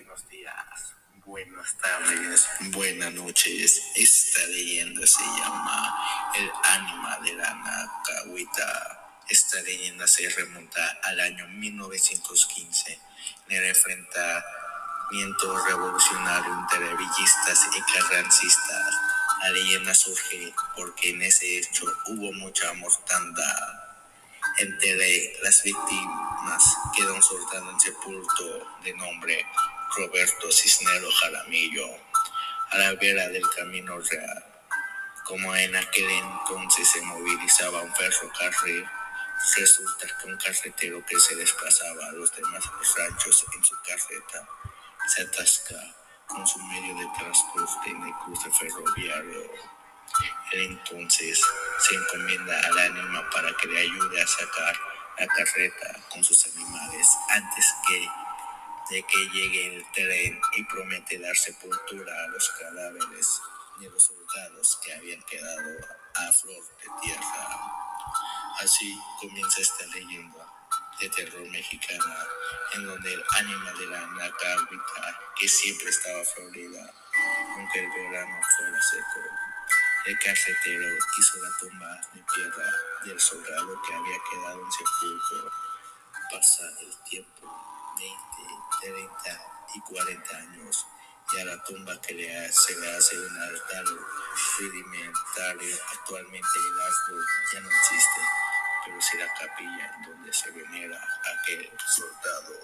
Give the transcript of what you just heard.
buenos días, buenas tardes, buenas noches. Esta leyenda se llama El ánima de la Nacahuita. Esta leyenda se remonta al año 1915 en el enfrentamiento revolucionario entre villistas y carrancistas. La leyenda surge porque en ese hecho hubo mucha mortandad entre las víctimas quedó un soldado en sepulto de nombre Roberto Cisnero Jaramillo a la vera del camino real. Como en aquel entonces se movilizaba un ferrocarril, resulta que un carretero que se desplazaba a los demás ranchos en su carreta se atasca con su medio de transporte en el cruce ferroviario él entonces se encomienda al ánima para que le ayude a sacar la carreta con sus animales antes que de que llegue el tren y promete dar sepultura a los cadáveres de los soldados que habían quedado a flor de tierra. Así comienza esta leyenda de terror mexicana en donde el ánima de la Nacahuita, que siempre estaba florida, aunque el verano fuera seco, el carretero hizo la tumba de piedra del soldado que había quedado en sepulcro. Pasa el tiempo, 20, 30 y 40 años, y a la tumba que le se le hace un altar rudimentario. Actualmente el árbol ya no existe, pero sí la capilla donde se venera aquel soldado.